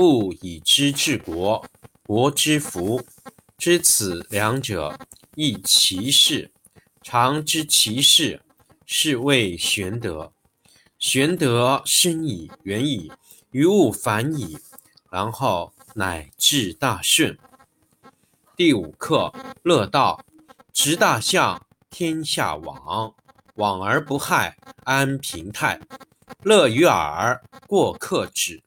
不以知治国，国之福。知此两者，亦其事。常知其事，是谓玄德。玄德深矣，远矣，于物反矣，然后乃至大顺。第五课乐道，执大象，天下往，往而不害，安平泰。乐于耳，过客止。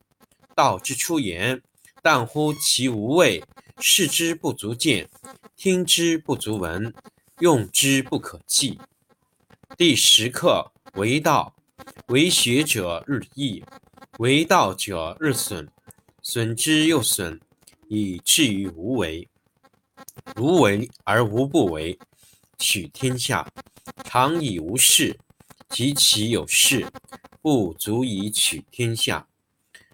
道之出言，但乎其无味；视之不足见，听之不足闻，用之不可弃。第十课为道，为学者日益，为道者日损，损之又损，以至于无为。无为而无不为，取天下常以无事，及其有事，不足以取天下。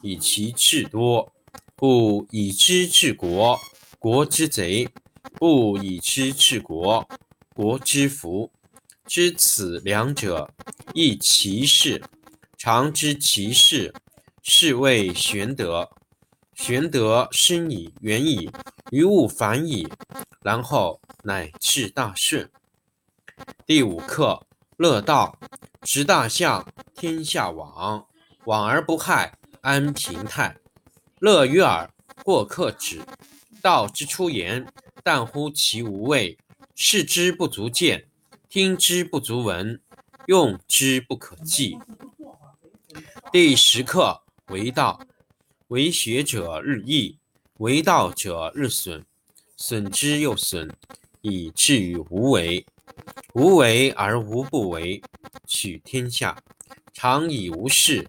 以其智多，不以知治国，国之贼；不以知治国，国之福。知此两者，亦其事。常知其事，是谓玄德。玄德深矣，远矣，于物反矣，然后乃至大顺。第五课乐道，执大象，天下往，往而不害。安平泰，乐于耳，过客止。道之出言，但乎其无味；视之不足见，听之不足闻，用之不可计。第十课为道，为学者日益，为道者日损，损之又损，以至于无为。无为而无不为，取天下常以无事。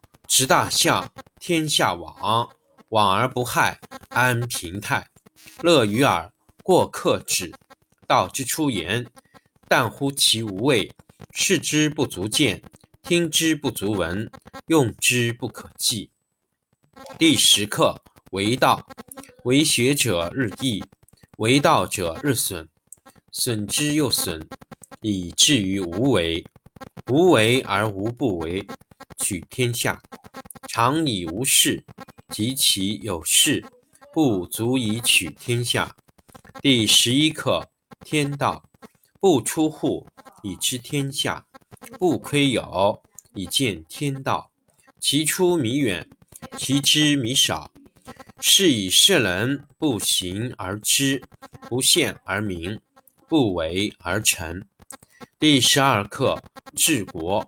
执大象，天下往，往而不害，安平泰。乐于耳，过客止。道之出言，但乎其无味；视之不足见，听之不足闻，用之不可计。第十课为道，为学者日益，为道者日损，损之又损，以至于无为。无为而无不为。取天下常以无事，及其有事，不足以取天下。第十一课：天道不出户，以知天下；不窥牖，以见天道。其出弥远，其知弥少。是以圣人不行而知，不见而明，不为而成。第十二课：治国。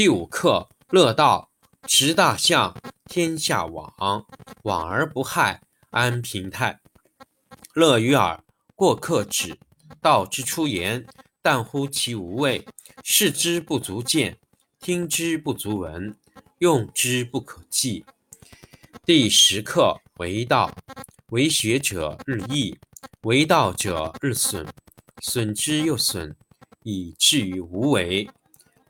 第五课：乐道，执大象，天下往，往而不害，安平泰。乐于耳，过客止。道之出言，淡乎其无味；视之不足见，听之不足闻，用之不可计。第十课：为道，为学者日益，为道者日损，损之又损，以至于无为。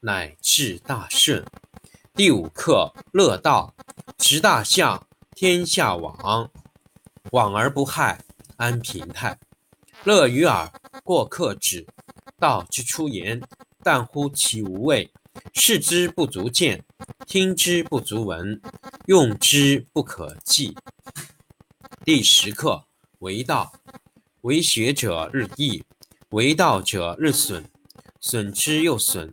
乃至大顺。第五课：乐道，执大象，天下往，往而不害，安平泰。乐于耳，过客止。道之出言，淡乎其无味；视之不足见，听之不足闻，用之不可计。第十课：为道，为学者日益，为道者日损，损之又损。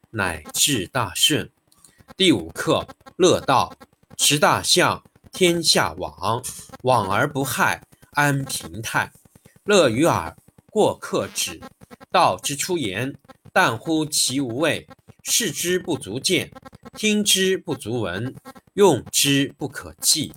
乃至大顺。第五课：乐道，持大象，天下往，往而不害，安平泰。乐于耳，过客止。道之出言，淡乎其无味；视之不足见，听之不足闻，用之不可计。